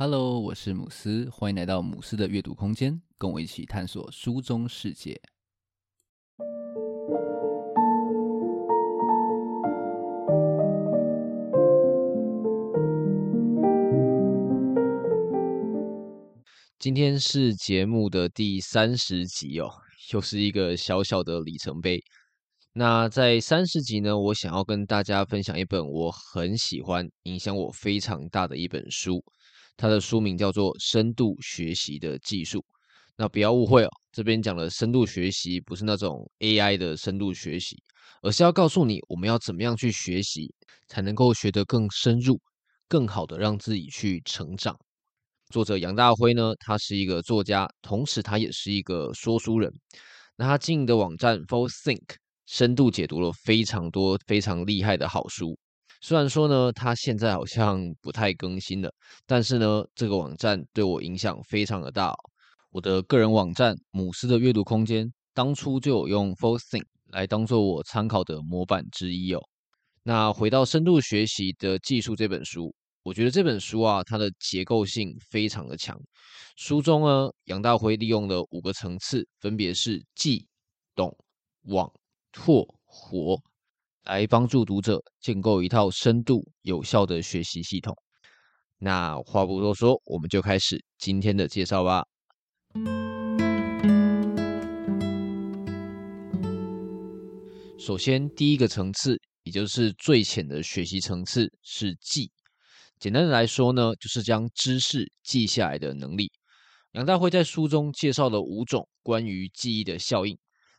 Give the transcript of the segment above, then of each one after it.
Hello，我是姆斯，欢迎来到姆斯的阅读空间，跟我一起探索书中世界。今天是节目的第三十集哦，又是一个小小的里程碑。那在三十集呢，我想要跟大家分享一本我很喜欢、影响我非常大的一本书。它的书名叫做《深度学习的技术》。那不要误会哦，这边讲的深度学习不是那种 AI 的深度学习，而是要告诉你我们要怎么样去学习，才能够学得更深入、更好的让自己去成长。作者杨大辉呢，他是一个作家，同时他也是一个说书人。那他经营的网站 Forththink 深度解读了非常多非常厉害的好书。虽然说呢，它现在好像不太更新了，但是呢，这个网站对我影响非常的大哦。我的个人网站母狮的阅读空间，当初就有用 Forththink 来当做我参考的模板之一哦。那回到深度学习的技术这本书，我觉得这本书啊，它的结构性非常的强。书中呢，杨大辉利用了五个层次，分别是记、懂、网、拓、活。来帮助读者建构一套深度有效的学习系统。那话不多说，我们就开始今天的介绍吧。首先，第一个层次，也就是最浅的学习层次是记。简单的来说呢，就是将知识记下来的能力。杨大辉在书中介绍了五种关于记忆的效应。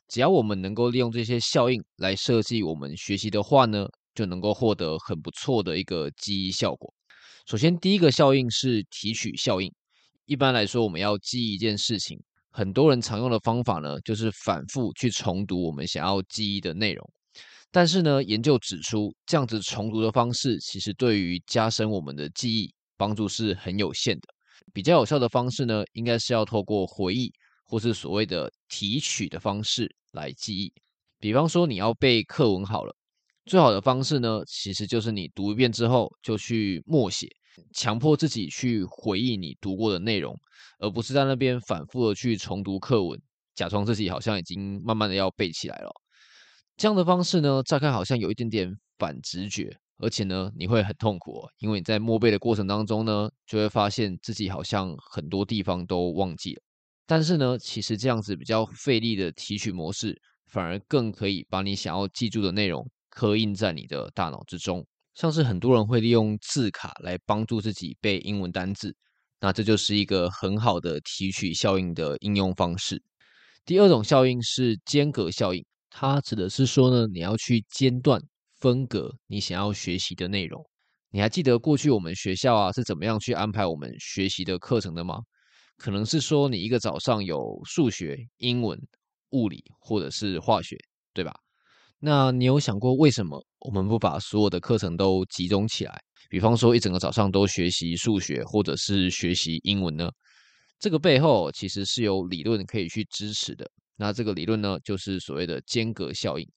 只要我们能够利用这些效应来设计我们学习的话呢，就能够获得很不错的一个记忆效果。首先，第一个效应是提取效应。一般来说，我们要记一件事情，很多人常用的方法呢，就是反复去重读我们想要记忆的内容。但是呢，研究指出，这样子重读的方式，其实对于加深我们的记忆帮助是很有限的。比较有效的方式呢，应该是要透过回忆。或是所谓的提取的方式来记忆，比方说你要背课文好了，最好的方式呢，其实就是你读一遍之后就去默写，强迫自己去回忆你读过的内容，而不是在那边反复的去重读课文，假装自己好像已经慢慢的要背起来了。这样的方式呢，乍看好像有一点点反直觉，而且呢，你会很痛苦哦，因为你在默背的过程当中呢，就会发现自己好像很多地方都忘记了。但是呢，其实这样子比较费力的提取模式，反而更可以把你想要记住的内容刻印在你的大脑之中。像是很多人会利用字卡来帮助自己背英文单字，那这就是一个很好的提取效应的应用方式。第二种效应是间隔效应，它指的是说呢，你要去间断分隔你想要学习的内容。你还记得过去我们学校啊是怎么样去安排我们学习的课程的吗？可能是说你一个早上有数学、英文、物理或者是化学，对吧？那你有想过为什么我们不把所有的课程都集中起来？比方说一整个早上都学习数学或者是学习英文呢？这个背后其实是有理论可以去支持的。那这个理论呢，就是所谓的间隔效应。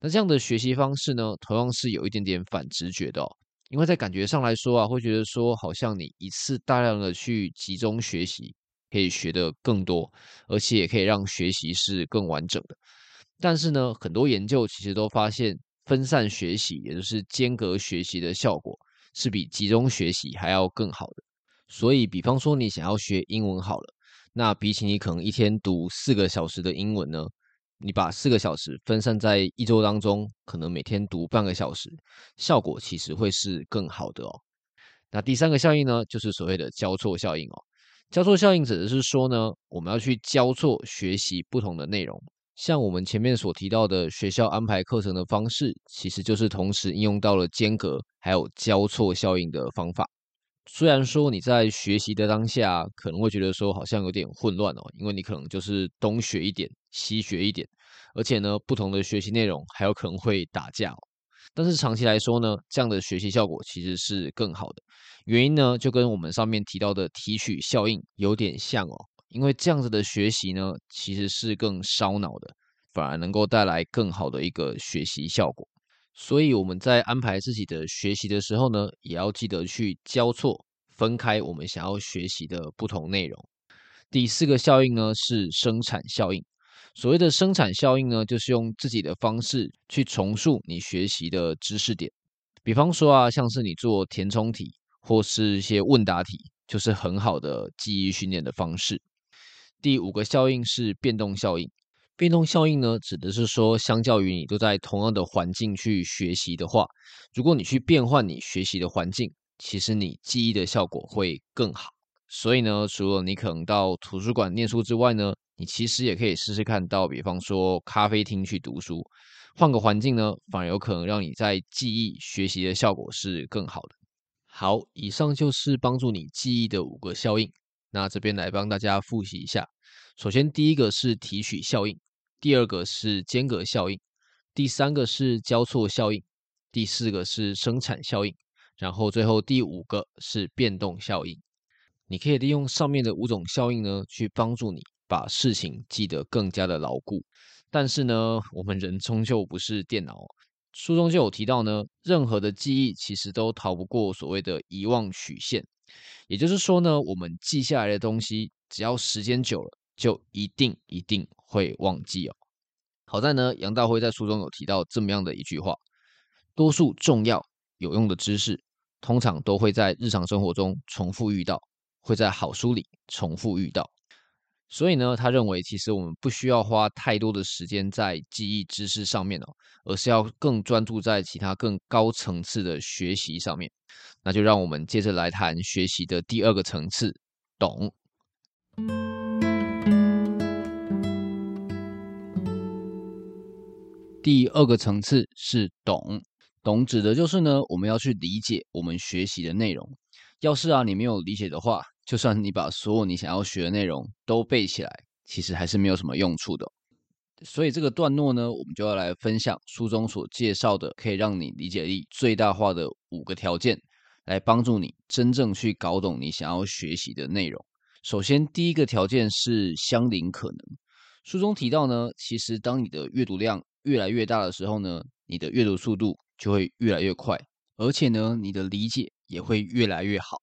那这样的学习方式呢，同样是有一点点反直觉的哦。因为在感觉上来说啊，会觉得说好像你一次大量的去集中学习，可以学得更多，而且也可以让学习是更完整的。但是呢，很多研究其实都发现，分散学习，也就是间隔学习的效果，是比集中学习还要更好的。所以，比方说你想要学英文好了，那比起你可能一天读四个小时的英文呢，你把四个小时分散在一周当中，可能每天读半个小时，效果其实会是更好的哦。那第三个效应呢，就是所谓的交错效应哦。交错效应指的是说呢，我们要去交错学习不同的内容。像我们前面所提到的学校安排课程的方式，其实就是同时应用到了间隔还有交错效应的方法。虽然说你在学习的当下可能会觉得说好像有点混乱哦，因为你可能就是东学一点，西学一点，而且呢，不同的学习内容还有可能会打架哦。但是长期来说呢，这样的学习效果其实是更好的。原因呢，就跟我们上面提到的提取效应有点像哦，因为这样子的学习呢，其实是更烧脑的，反而能够带来更好的一个学习效果。所以我们在安排自己的学习的时候呢，也要记得去交错分开我们想要学习的不同内容。第四个效应呢，是生产效应。所谓的生产效应呢，就是用自己的方式去重塑你学习的知识点。比方说啊，像是你做填充题或是一些问答题，就是很好的记忆训练的方式。第五个效应是变动效应。变动效应呢，指的是说，相较于你都在同样的环境去学习的话，如果你去变换你学习的环境，其实你记忆的效果会更好。所以呢，除了你可能到图书馆念书之外呢，你其实也可以试试看到，比方说咖啡厅去读书，换个环境呢，反而有可能让你在记忆学习的效果是更好的。好，以上就是帮助你记忆的五个效应。那这边来帮大家复习一下。首先，第一个是提取效应。第二个是间隔效应，第三个是交错效应，第四个是生产效应，然后最后第五个是变动效应。你可以利用上面的五种效应呢，去帮助你把事情记得更加的牢固。但是呢，我们人终究不是电脑。书中就有提到呢，任何的记忆其实都逃不过所谓的遗忘曲线。也就是说呢，我们记下来的东西，只要时间久了，就一定一定会忘记哦。好在呢，杨大辉在书中有提到这么样的一句话：多数重要有用的知识，通常都会在日常生活中重复遇到，会在好书里重复遇到。所以呢，他认为其实我们不需要花太多的时间在记忆知识上面哦，而是要更专注在其他更高层次的学习上面。那就让我们接着来谈学习的第二个层次——懂。第二个层次是懂，懂指的就是呢，我们要去理解我们学习的内容。要是啊，你没有理解的话，就算你把所有你想要学的内容都背起来，其实还是没有什么用处的。所以这个段落呢，我们就要来分享书中所介绍的可以让你理解力最大化的五个条件，来帮助你真正去搞懂你想要学习的内容。首先，第一个条件是相邻可能。书中提到呢，其实当你的阅读量越来越大的时候呢，你的阅读速度就会越来越快，而且呢，你的理解也会越来越好。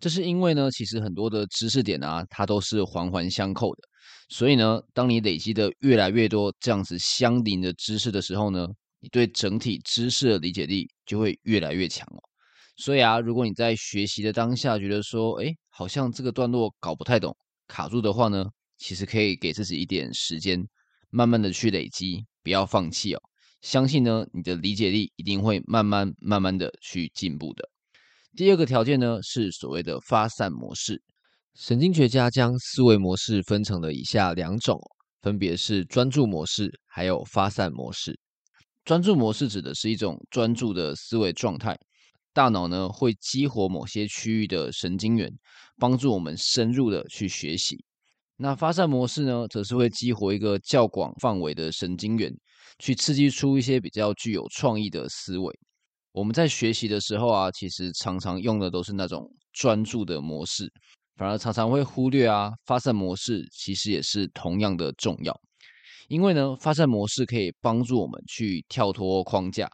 这是因为呢，其实很多的知识点啊，它都是环环相扣的。所以呢，当你累积的越来越多这样子相邻的知识的时候呢，你对整体知识的理解力就会越来越强哦。所以啊，如果你在学习的当下觉得说，哎，好像这个段落搞不太懂，卡住的话呢，其实可以给自己一点时间，慢慢的去累积。不要放弃哦！相信呢，你的理解力一定会慢慢慢慢的去进步的。第二个条件呢，是所谓的发散模式。神经学家将思维模式分成了以下两种，分别是专注模式还有发散模式。专注模式指的是一种专注的思维状态，大脑呢会激活某些区域的神经元，帮助我们深入的去学习。那发散模式呢，则是会激活一个较广范围的神经元，去刺激出一些比较具有创意的思维。我们在学习的时候啊，其实常常用的都是那种专注的模式，反而常常会忽略啊，发散模式其实也是同样的重要。因为呢，发散模式可以帮助我们去跳脱框架，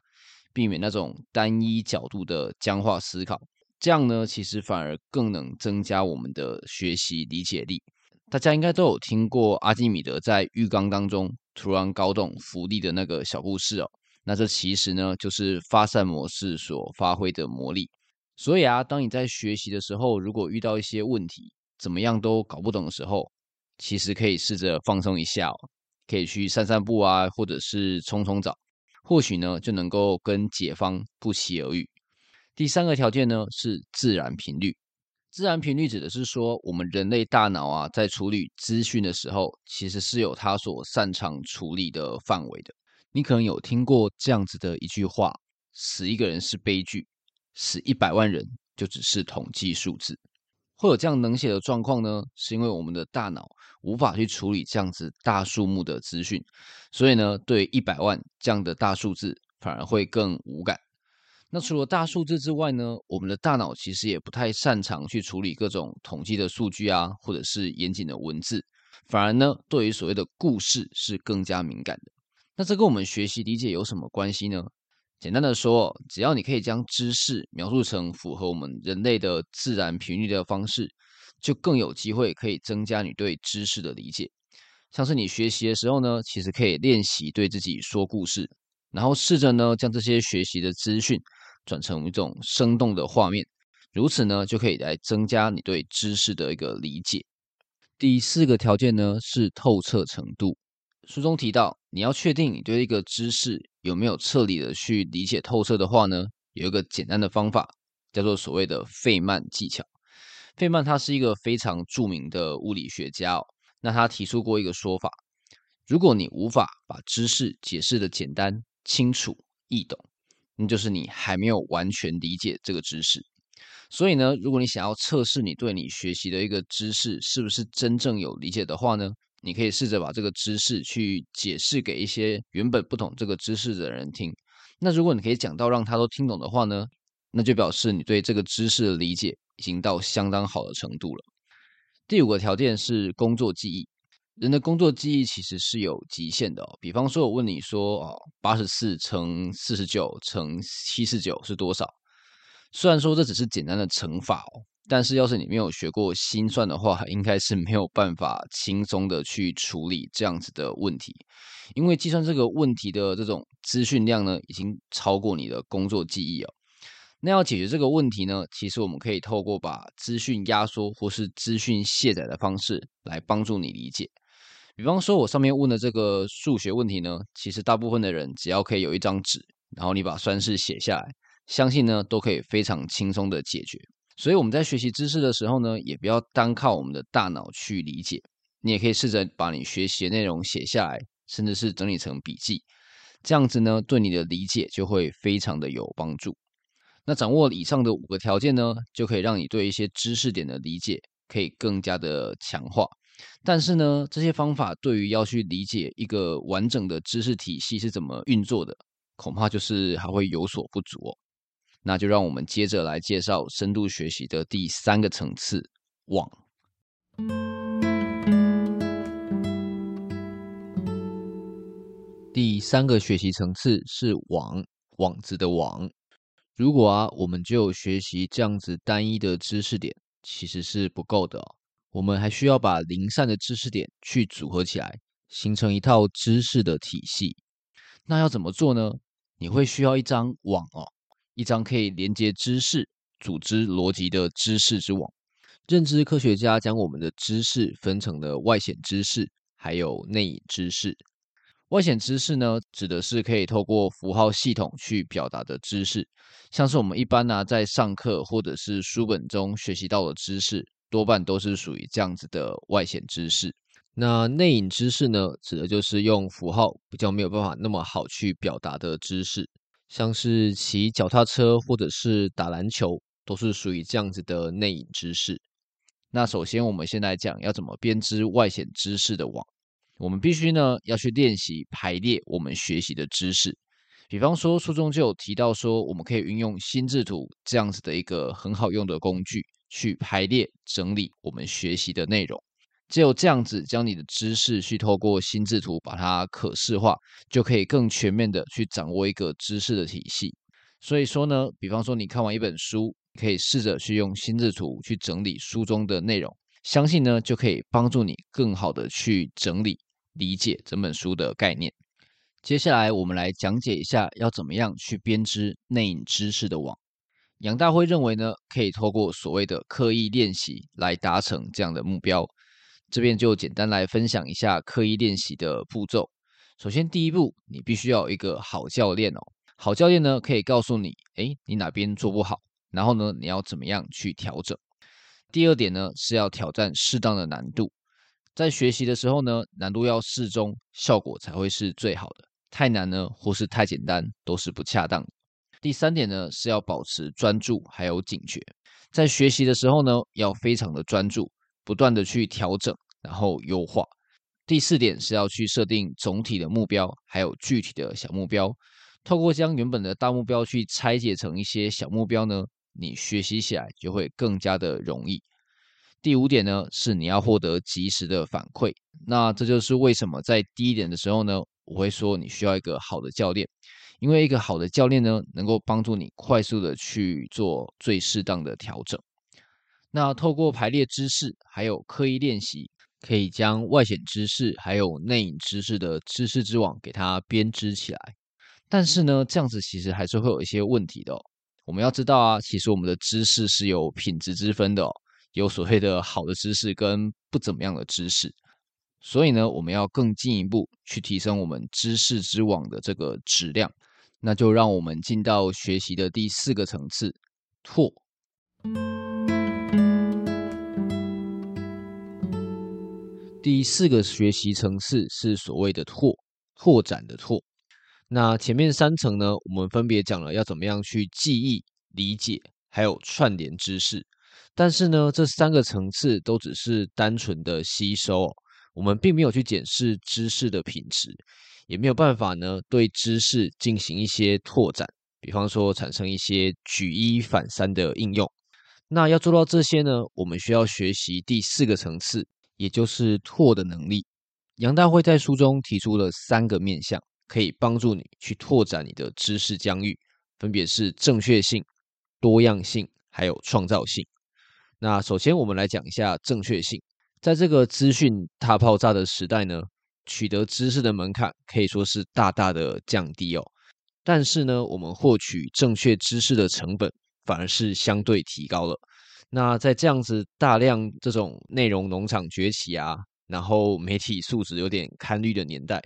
避免那种单一角度的僵化思考。这样呢，其实反而更能增加我们的学习理解力。大家应该都有听过阿基米德在浴缸当中突然搞懂浮力的那个小故事哦。那这其实呢，就是发散模式所发挥的魔力。所以啊，当你在学习的时候，如果遇到一些问题，怎么样都搞不懂的时候，其实可以试着放松一下哦，可以去散散步啊，或者是冲冲澡，或许呢就能够跟解方不期而遇。第三个条件呢是自然频率。自然频率指的是说，我们人类大脑啊，在处理资讯的时候，其实是有它所擅长处理的范围的。你可能有听过这样子的一句话：“死一个人是悲剧，死一百万人就只是统计数字。”会有这样冷血的状况呢，是因为我们的大脑无法去处理这样子大数目的资讯，所以呢，对一百万这样的大数字反而会更无感。那除了大数字之外呢，我们的大脑其实也不太擅长去处理各种统计的数据啊，或者是严谨的文字，反而呢，对于所谓的故事是更加敏感的。那这跟我们学习理解有什么关系呢？简单的说，只要你可以将知识描述成符合我们人类的自然频率的方式，就更有机会可以增加你对知识的理解。像是你学习的时候呢，其实可以练习对自己说故事，然后试着呢将这些学习的资讯转成一种生动的画面，如此呢就可以来增加你对知识的一个理解。第四个条件呢是透彻程度。书中提到，你要确定你对一个知识有没有彻底的去理解透彻的话呢，有一个简单的方法，叫做所谓的费曼技巧。费曼他是一个非常著名的物理学家哦，那他提出过一个说法：如果你无法把知识解释得简单、清楚、易懂，那就是你还没有完全理解这个知识。所以呢，如果你想要测试你对你学习的一个知识是不是真正有理解的话呢，你可以试着把这个知识去解释给一些原本不懂这个知识的人听。那如果你可以讲到让他都听懂的话呢，那就表示你对这个知识的理解已经到相当好的程度了。第五个条件是工作记忆。人的工作记忆其实是有极限的。比方说，我问你说，哦，八十四乘四十九乘七十九是多少？虽然说这只是简单的乘法哦。但是，要是你没有学过心算的话，应该是没有办法轻松的去处理这样子的问题，因为计算这个问题的这种资讯量呢，已经超过你的工作记忆哦。那要解决这个问题呢，其实我们可以透过把资讯压缩或是资讯卸载的方式来帮助你理解。比方说，我上面问的这个数学问题呢，其实大部分的人只要可以有一张纸，然后你把算式写下来，相信呢都可以非常轻松的解决。所以我们在学习知识的时候呢，也不要单靠我们的大脑去理解，你也可以试着把你学习的内容写下来，甚至是整理成笔记，这样子呢，对你的理解就会非常的有帮助。那掌握以上的五个条件呢，就可以让你对一些知识点的理解可以更加的强化。但是呢，这些方法对于要去理解一个完整的知识体系是怎么运作的，恐怕就是还会有所不足哦。那就让我们接着来介绍深度学习的第三个层次——网。第三个学习层次是网，网子的网。如果啊，我们就学习这样子单一的知识点，其实是不够的哦。我们还需要把零散的知识点去组合起来，形成一套知识的体系。那要怎么做呢？你会需要一张网哦。一张可以连接知识、组织逻辑的知识之网。认知科学家将我们的知识分成了外显知识，还有内隐知识。外显知识呢，指的是可以透过符号系统去表达的知识，像是我们一般呢、啊、在上课或者是书本中学习到的知识，多半都是属于这样子的外显知识。那内隐知识呢，指的就是用符号比较没有办法那么好去表达的知识。像是骑脚踏车或者是打篮球，都是属于这样子的内隐知识。那首先，我们先来讲要怎么编织外显知识的网。我们必须呢要去练习排列我们学习的知识。比方说，书中就有提到说，我们可以运用心智图这样子的一个很好用的工具，去排列整理我们学习的内容。只有这样子，将你的知识去透过心智图把它可视化，就可以更全面的去掌握一个知识的体系。所以说呢，比方说你看完一本书，可以试着去用心智图去整理书中的内容，相信呢就可以帮助你更好的去整理理解整本书的概念。接下来我们来讲解一下要怎么样去编织内隐知识的网。杨大辉认为呢，可以透过所谓的刻意练习来达成这样的目标。这边就简单来分享一下刻意练习的步骤。首先，第一步，你必须要有一个好教练哦。好教练呢，可以告诉你，诶，你哪边做不好，然后呢，你要怎么样去调整。第二点呢，是要挑战适当的难度。在学习的时候呢，难度要适中，效果才会是最好的。太难呢，或是太简单，都是不恰当的。第三点呢，是要保持专注还有警觉。在学习的时候呢，要非常的专注。不断的去调整，然后优化。第四点是要去设定总体的目标，还有具体的小目标。透过将原本的大目标去拆解成一些小目标呢，你学习起来就会更加的容易。第五点呢，是你要获得及时的反馈。那这就是为什么在第一点的时候呢，我会说你需要一个好的教练，因为一个好的教练呢，能够帮助你快速的去做最适当的调整。那透过排列姿势，还有刻意练习，可以将外显知识还有内隐知识的知识之网给它编织起来。但是呢，这样子其实还是会有一些问题的。我们要知道啊，其实我们的知识是有品质之分的，有所谓的好的知识跟不怎么样的知识。所以呢，我们要更进一步去提升我们知识之网的这个质量。那就让我们进到学习的第四个层次，拓。第四个学习层次是所谓的拓，拓展的拓。那前面三层呢，我们分别讲了要怎么样去记忆、理解，还有串联知识。但是呢，这三个层次都只是单纯的吸收，我们并没有去检视知识的品质，也没有办法呢对知识进行一些拓展，比方说产生一些举一反三的应用。那要做到这些呢，我们需要学习第四个层次。也就是拓的能力，杨大辉在书中提出了三个面向，可以帮助你去拓展你的知识疆域，分别是正确性、多样性，还有创造性。那首先我们来讲一下正确性，在这个资讯大爆炸的时代呢，取得知识的门槛可以说是大大的降低哦。但是呢，我们获取正确知识的成本反而是相对提高了。那在这样子大量这种内容农场崛起啊，然后媒体素质有点堪虑的年代，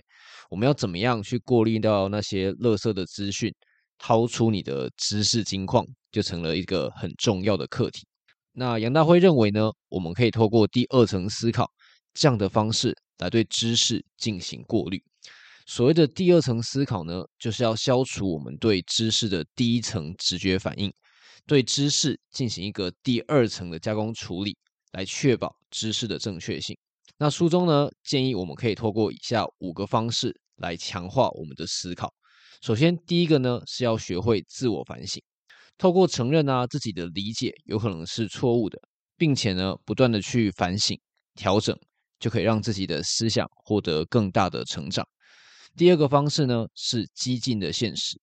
我们要怎么样去过滤掉那些垃圾的资讯，掏出你的知识金矿，就成了一个很重要的课题。那杨大辉认为呢，我们可以透过第二层思考这样的方式来对知识进行过滤。所谓的第二层思考呢，就是要消除我们对知识的第一层直觉反应。对知识进行一个第二层的加工处理，来确保知识的正确性。那书中呢，建议我们可以透过以下五个方式来强化我们的思考。首先，第一个呢是要学会自我反省，透过承认啊自己的理解有可能是错误的，并且呢不断的去反省调整，就可以让自己的思想获得更大的成长。第二个方式呢是激进的现实。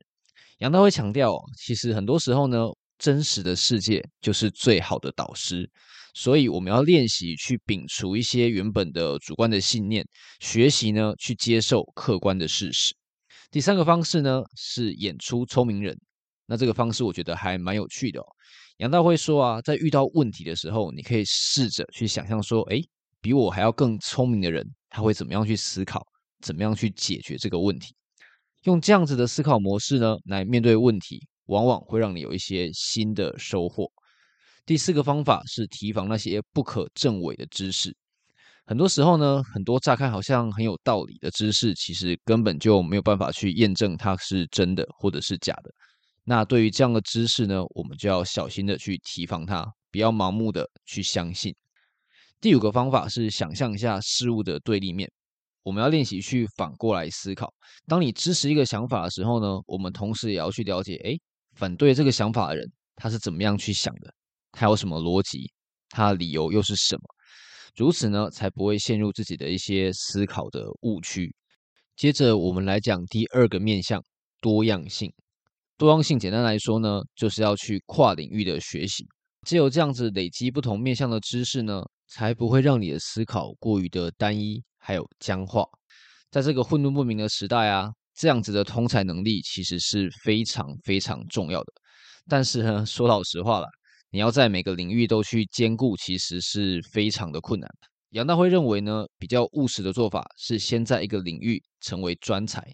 杨大辉强调，其实很多时候呢。真实的世界就是最好的导师，所以我们要练习去摒除一些原本的主观的信念，学习呢去接受客观的事实。第三个方式呢是演出聪明人，那这个方式我觉得还蛮有趣的哦。杨大辉说啊，在遇到问题的时候，你可以试着去想象说，诶，比我还要更聪明的人，他会怎么样去思考，怎么样去解决这个问题？用这样子的思考模式呢来面对问题。往往会让你有一些新的收获。第四个方法是提防那些不可证伪的知识。很多时候呢，很多乍看好像很有道理的知识，其实根本就没有办法去验证它是真的或者是假的。那对于这样的知识呢，我们就要小心的去提防它，不要盲目的去相信。第五个方法是想象一下事物的对立面。我们要练习去反过来思考。当你支持一个想法的时候呢，我们同时也要去了解，诶。反对这个想法的人，他是怎么样去想的？他有什么逻辑？他的理由又是什么？如此呢，才不会陷入自己的一些思考的误区。接着，我们来讲第二个面向：多样性。多样性简单来说呢，就是要去跨领域的学习。只有这样子累积不同面向的知识呢，才不会让你的思考过于的单一，还有僵化。在这个混沌不明的时代啊。这样子的通才能力其实是非常非常重要的，但是呢，说老实话啦，你要在每个领域都去兼顾，其实是非常的困难。杨大辉认为呢，比较务实的做法是先在一个领域成为专才，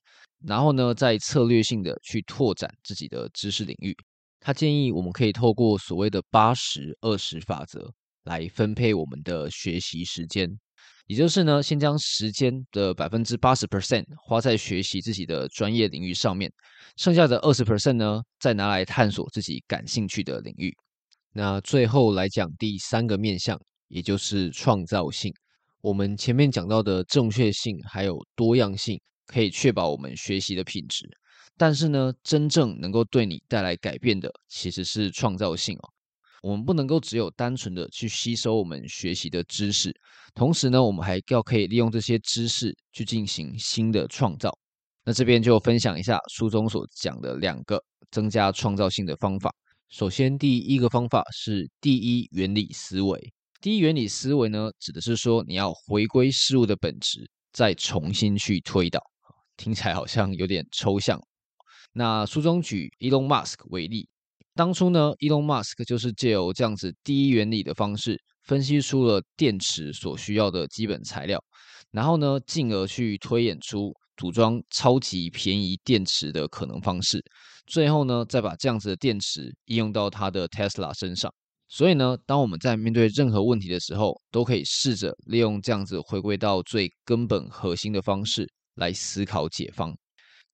然后呢，再策略性的去拓展自己的知识领域。他建议我们可以透过所谓的八十二十法则来分配我们的学习时间。也就是呢，先将时间的百分之八十 percent 花在学习自己的专业领域上面，剩下的二十 percent 呢，再拿来探索自己感兴趣的领域。那最后来讲第三个面向，也就是创造性。我们前面讲到的正确性还有多样性，可以确保我们学习的品质。但是呢，真正能够对你带来改变的，其实是创造性哦。我们不能够只有单纯的去吸收我们学习的知识，同时呢，我们还要可以利用这些知识去进行新的创造。那这边就分享一下书中所讲的两个增加创造性的方法。首先，第一个方法是第一原理思维。第一原理思维呢，指的是说你要回归事物的本质，再重新去推导。听起来好像有点抽象。那书中举 Elon Musk 为例，当初呢，Elon Musk 就是借由这样子第一原理的方式，分析出了电池所需要的基本材料，然后呢，进而去推演出组装超级便宜电池的可能方式，最后呢，再把这样子的电池应用到他的 Tesla 身上。所以呢，当我们在面对任何问题的时候，都可以试着利用这样子回归到最根本核心的方式来思考解方。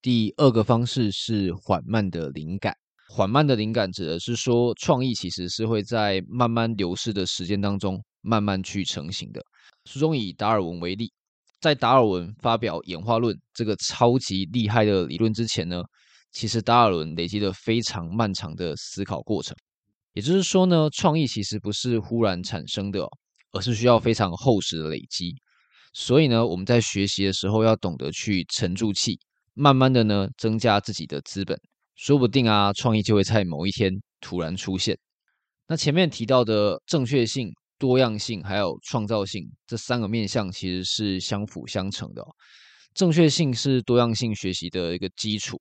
第二个方式是缓慢的灵感。缓慢的灵感指的是说，创意其实是会在慢慢流逝的时间当中慢慢去成型的。书中以达尔文为例，在达尔文发表演化论这个超级厉害的理论之前呢，其实达尔文累积了非常漫长的思考过程。也就是说呢，创意其实不是忽然产生的，而是需要非常厚实的累积。所以呢，我们在学习的时候要懂得去沉住气，慢慢的呢增加自己的资本，说不定啊，创意就会在某一天突然出现。那前面提到的正确性、多样性还有创造性这三个面向其实是相辅相成的哦。正确性是多样性学习的一个基础。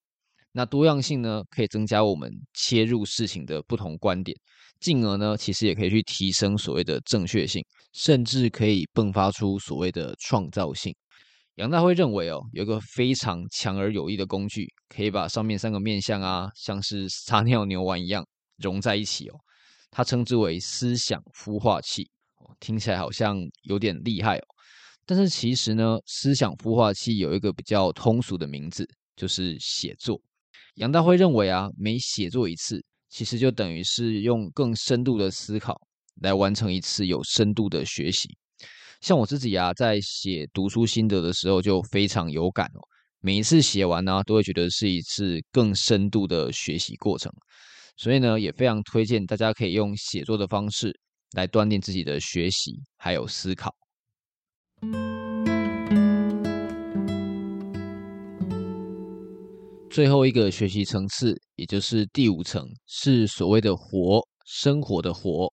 那多样性呢，可以增加我们切入事情的不同观点，进而呢，其实也可以去提升所谓的正确性，甚至可以迸发出所谓的创造性。杨大辉认为哦，有一个非常强而有力的工具，可以把上面三个面向啊，像是撒尿牛丸一样融在一起哦。他称之为思想孵化器，听起来好像有点厉害哦。但是其实呢，思想孵化器有一个比较通俗的名字，就是写作。杨大辉认为啊，每写作一次，其实就等于是用更深度的思考来完成一次有深度的学习。像我自己啊，在写读书心得的时候就非常有感哦。每一次写完呢，都会觉得是一次更深度的学习过程。所以呢，也非常推荐大家可以用写作的方式来锻炼自己的学习还有思考。最后一个学习层次，也就是第五层，是所谓的“活”，生活的“活”。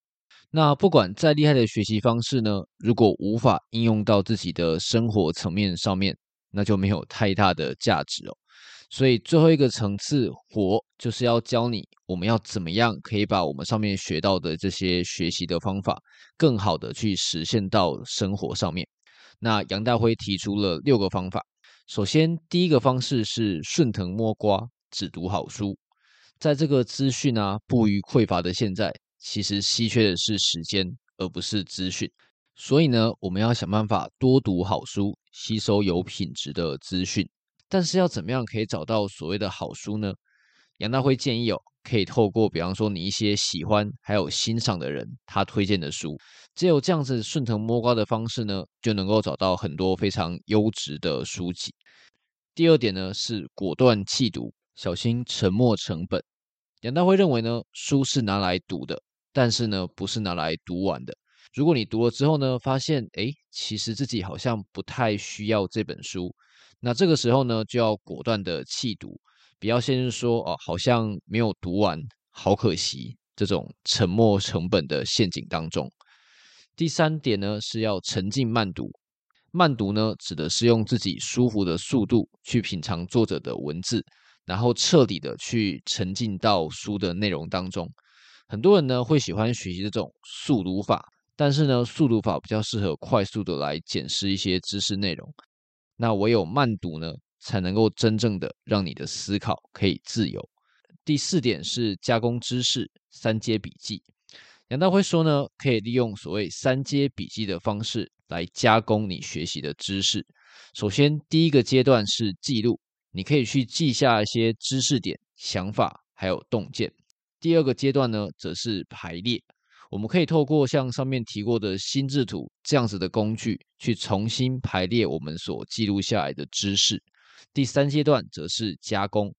那不管再厉害的学习方式呢，如果无法应用到自己的生活层面上面，那就没有太大的价值哦。所以最后一个层次“活”，就是要教你我们要怎么样可以把我们上面学到的这些学习的方法，更好的去实现到生活上面。那杨大辉提出了六个方法。首先，第一个方式是顺藤摸瓜，只读好书。在这个资讯啊不于匮乏的现在，其实稀缺的是时间，而不是资讯。所以呢，我们要想办法多读好书，吸收有品质的资讯。但是要怎么样可以找到所谓的好书呢？杨大辉建议、哦。可以透过，比方说你一些喜欢还有欣赏的人，他推荐的书，只有这样子顺藤摸瓜的方式呢，就能够找到很多非常优质的书籍。第二点呢是果断弃读，小心沉没成本。杨大辉认为呢，书是拿来读的，但是呢不是拿来读完的。如果你读了之后呢，发现诶，其实自己好像不太需要这本书，那这个时候呢就要果断的弃读。不要先说哦，好像没有读完，好可惜。这种沉没成本的陷阱当中，第三点呢是要沉浸慢读。慢读呢指的是用自己舒服的速度去品尝作者的文字，然后彻底的去沉浸到书的内容当中。很多人呢会喜欢学习这种速读法，但是呢速读法比较适合快速的来检视一些知识内容。那唯有慢读呢，才能够真正的让你的思考可以自由。第四点是加工知识，三阶笔记。杨大辉说呢，可以利用所谓三阶笔记的方式来加工你学习的知识。首先，第一个阶段是记录，你可以去记下一些知识点、想法还有洞见。第二个阶段呢，则是排列。我们可以透过像上面提过的心智图这样子的工具，去重新排列我们所记录下来的知识。第三阶段则是加工。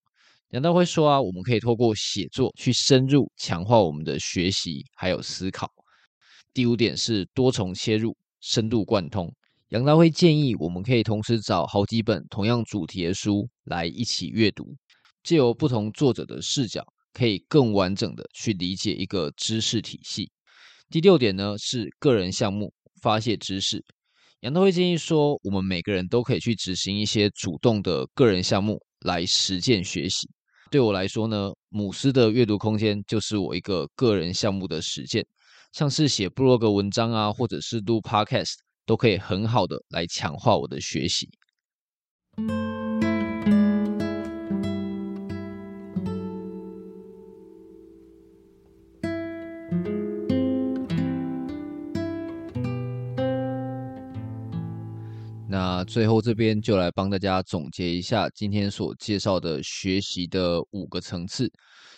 杨大辉说啊，我们可以透过写作去深入强化我们的学习还有思考。第五点是多重切入，深度贯通。杨大辉建议我们可以同时找好几本同样主题的书来一起阅读，借由不同作者的视角，可以更完整的去理解一个知识体系。第六点呢，是个人项目发泄知识。杨大会建议说，我们每个人都可以去执行一些主动的个人项目来实践学习。对我来说呢，姆斯的阅读空间就是我一个个人项目的实践，像是写部落格文章啊，或者是录 Podcast，都可以很好的来强化我的学习。那最后这边就来帮大家总结一下今天所介绍的学习的五个层次。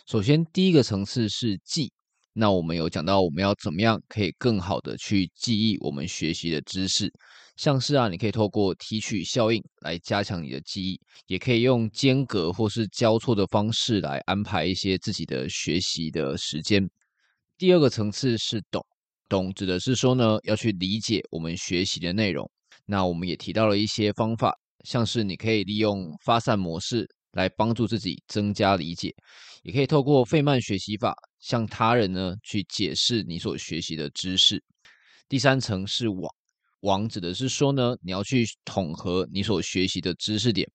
首先，第一个层次是记。那我们有讲到我们要怎么样可以更好的去记忆我们学习的知识，像是啊，你可以透过提取效应来加强你的记忆，也可以用间隔或是交错的方式来安排一些自己的学习的时间。第二个层次是懂，懂指的是说呢，要去理解我们学习的内容。那我们也提到了一些方法，像是你可以利用发散模式来帮助自己增加理解，也可以透过费曼学习法向他人呢去解释你所学习的知识。第三层是网，网指的是说呢，你要去统合你所学习的知识点，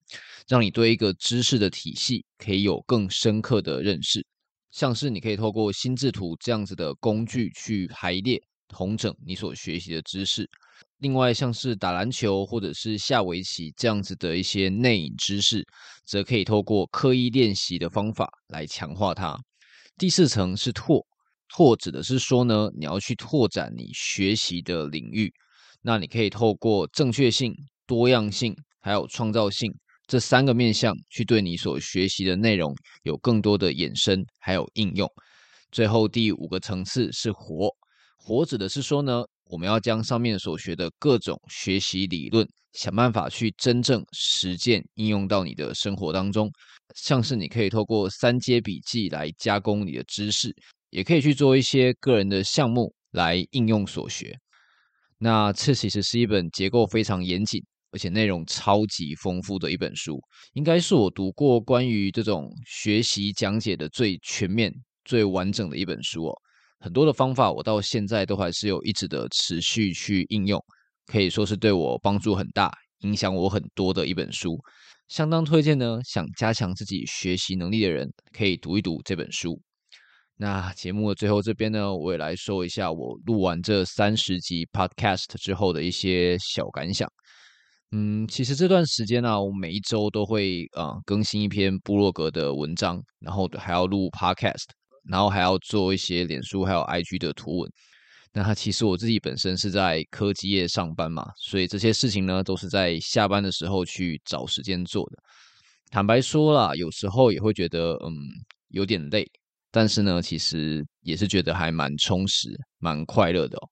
让你对一个知识的体系可以有更深刻的认识。像是你可以透过心智图这样子的工具去排列、统整你所学习的知识。另外，像是打篮球或者是下围棋这样子的一些内隐知识，则可以透过刻意练习的方法来强化它。第四层是拓，拓指的是说呢，你要去拓展你学习的领域。那你可以透过正确性、多样性还有创造性这三个面向，去对你所学习的内容有更多的延伸还有应用。最后第五个层次是活，活指的是说呢。我们要将上面所学的各种学习理论，想办法去真正实践应用到你的生活当中。像是你可以透过三阶笔记来加工你的知识，也可以去做一些个人的项目来应用所学。那这其实是一本结构非常严谨，而且内容超级丰富的一本书，应该是我读过关于这种学习讲解的最全面、最完整的一本书哦。很多的方法，我到现在都还是有一直的持续去应用，可以说是对我帮助很大、影响我很多的一本书，相当推荐呢。想加强自己学习能力的人，可以读一读这本书。那节目的最后这边呢，我也来说一下我录完这三十集 Podcast 之后的一些小感想。嗯，其实这段时间呢、我每一周都会啊、更新一篇部落格的文章，然后还要录 Podcast。然后还要做一些脸书还有 IG 的图文。那他其实我自己本身是在科技业上班嘛，所以这些事情呢都是在下班的时候去找时间做的。坦白说啦，有时候也会觉得嗯有点累，但是呢，其实也是觉得还蛮充实、蛮快乐的哦。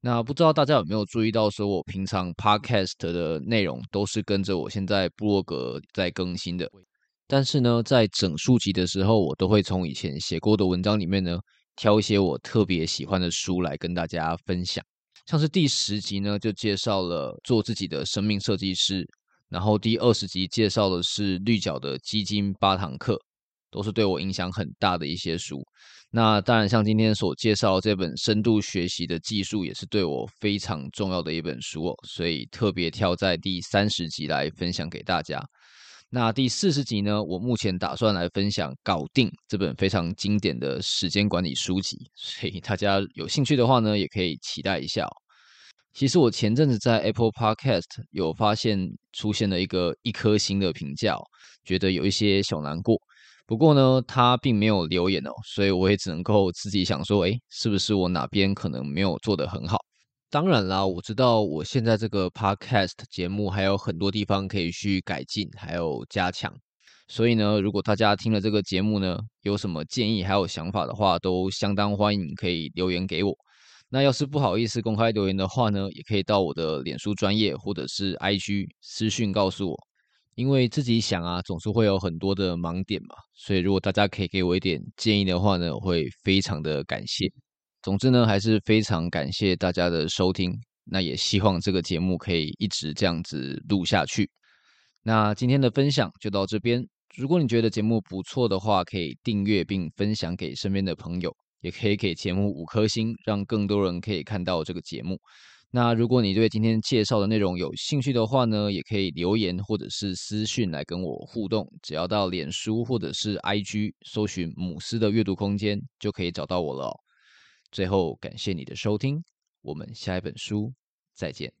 那不知道大家有没有注意到，说我平常 Podcast 的内容都是跟着我现在部落格在更新的。但是呢，在整书集的时候，我都会从以前写过的文章里面呢，挑一些我特别喜欢的书来跟大家分享。像是第十集呢，就介绍了做自己的生命设计师，然后第二十集介绍的是绿角的基金八堂课，都是对我影响很大的一些书。那当然，像今天所介绍这本深度学习的技术，也是对我非常重要的一本书哦，所以特别挑在第三十集来分享给大家。那第四十集呢，我目前打算来分享《搞定》这本非常经典的时间管理书籍，所以大家有兴趣的话呢，也可以期待一下哦。其实我前阵子在 Apple Podcast 有发现出现了一个一颗星的评价哦，觉得有一些小难过。不过呢，他并没有留言哦，所以我也只能够自己想说，诶，是不是我哪边可能没有做得很好？当然啦，我知道我现在这个 podcast 节目还有很多地方可以去改进，还有加强。所以呢，如果大家听了这个节目呢，有什么建议还有想法的话，都相当欢迎可以留言给我。那要是不好意思公开留言的话呢，也可以到我的脸书专业或者是 IG 私讯告诉我。因为自己想啊，总是会有很多的盲点嘛，所以如果大家可以给我一点建议的话呢，我会非常的感谢。总之呢，还是非常感谢大家的收听。那也希望这个节目可以一直这样子录下去。那今天的分享就到这边。如果你觉得节目不错的话，可以订阅并分享给身边的朋友，也可以给节目五颗星，让更多人可以看到这个节目。那如果你对今天介绍的内容有兴趣的话呢，也可以留言或者是私讯来跟我互动。只要到脸书或者是 IG 搜寻“母狮的阅读空间”，就可以找到我了。最后，感谢你的收听，我们下一本书再见。